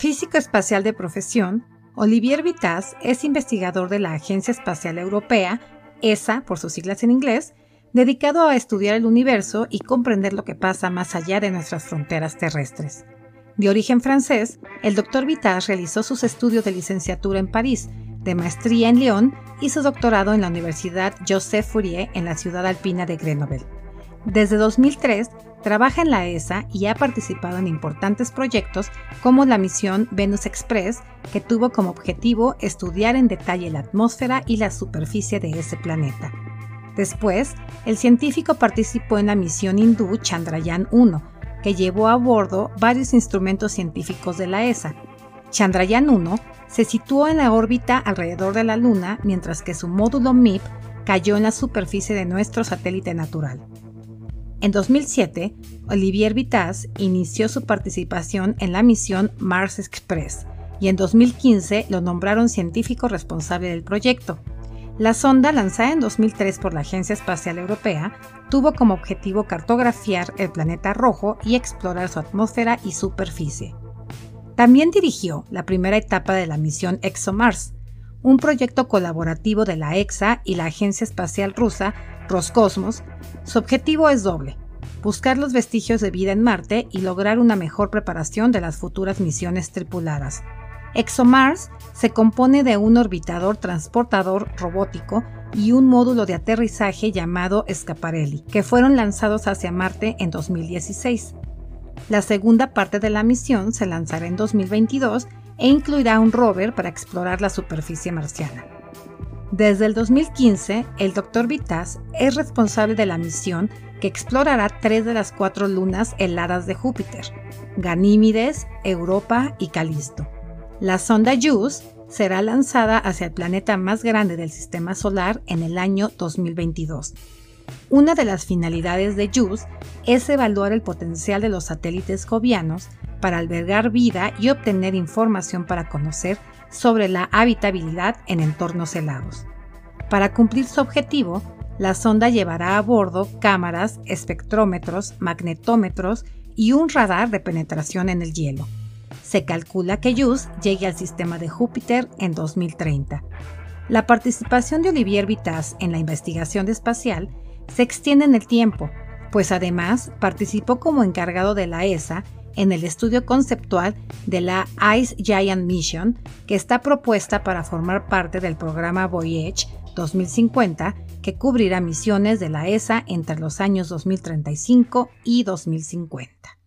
Físico espacial de profesión, Olivier Vitaz es investigador de la Agencia Espacial Europea, ESA por sus siglas en inglés, dedicado a estudiar el universo y comprender lo que pasa más allá de nuestras fronteras terrestres. De origen francés, el doctor Vitaz realizó sus estudios de licenciatura en París, de maestría en Lyon y su doctorado en la Universidad Joseph Fourier en la ciudad alpina de Grenoble. Desde 2003 trabaja en la ESA y ha participado en importantes proyectos como la misión Venus Express, que tuvo como objetivo estudiar en detalle la atmósfera y la superficie de ese planeta. Después, el científico participó en la misión hindú Chandrayaan 1, que llevó a bordo varios instrumentos científicos de la ESA. Chandrayaan 1 se situó en la órbita alrededor de la Luna mientras que su módulo MIP cayó en la superficie de nuestro satélite natural. En 2007, Olivier Vitaz inició su participación en la misión Mars Express y en 2015 lo nombraron científico responsable del proyecto. La sonda, lanzada en 2003 por la Agencia Espacial Europea, tuvo como objetivo cartografiar el planeta rojo y explorar su atmósfera y superficie. También dirigió la primera etapa de la misión ExoMars, un proyecto colaborativo de la EXA y la Agencia Espacial Rusa Roscosmos. Su objetivo es doble, buscar los vestigios de vida en Marte y lograr una mejor preparación de las futuras misiones tripuladas. ExoMars se compone de un orbitador transportador robótico y un módulo de aterrizaje llamado Scaparelli, que fueron lanzados hacia Marte en 2016. La segunda parte de la misión se lanzará en 2022 e incluirá un rover para explorar la superficie marciana. Desde el 2015, el Dr. Vitaz es responsable de la misión que explorará tres de las cuatro lunas heladas de Júpiter, Ganímides, Europa y Calisto. La sonda JUICE será lanzada hacia el planeta más grande del sistema solar en el año 2022. Una de las finalidades de JUICE es evaluar el potencial de los satélites jovianos para albergar vida y obtener información para conocer sobre la habitabilidad en entornos helados. Para cumplir su objetivo, la sonda llevará a bordo cámaras, espectrómetros, magnetómetros y un radar de penetración en el hielo. Se calcula que JUICE llegue al sistema de Júpiter en 2030. La participación de Olivier Vitaz en la investigación espacial se extiende en el tiempo, pues además participó como encargado de la ESA en el estudio conceptual de la Ice Giant Mission, que está propuesta para formar parte del programa Voyage 2050, que cubrirá misiones de la ESA entre los años 2035 y 2050.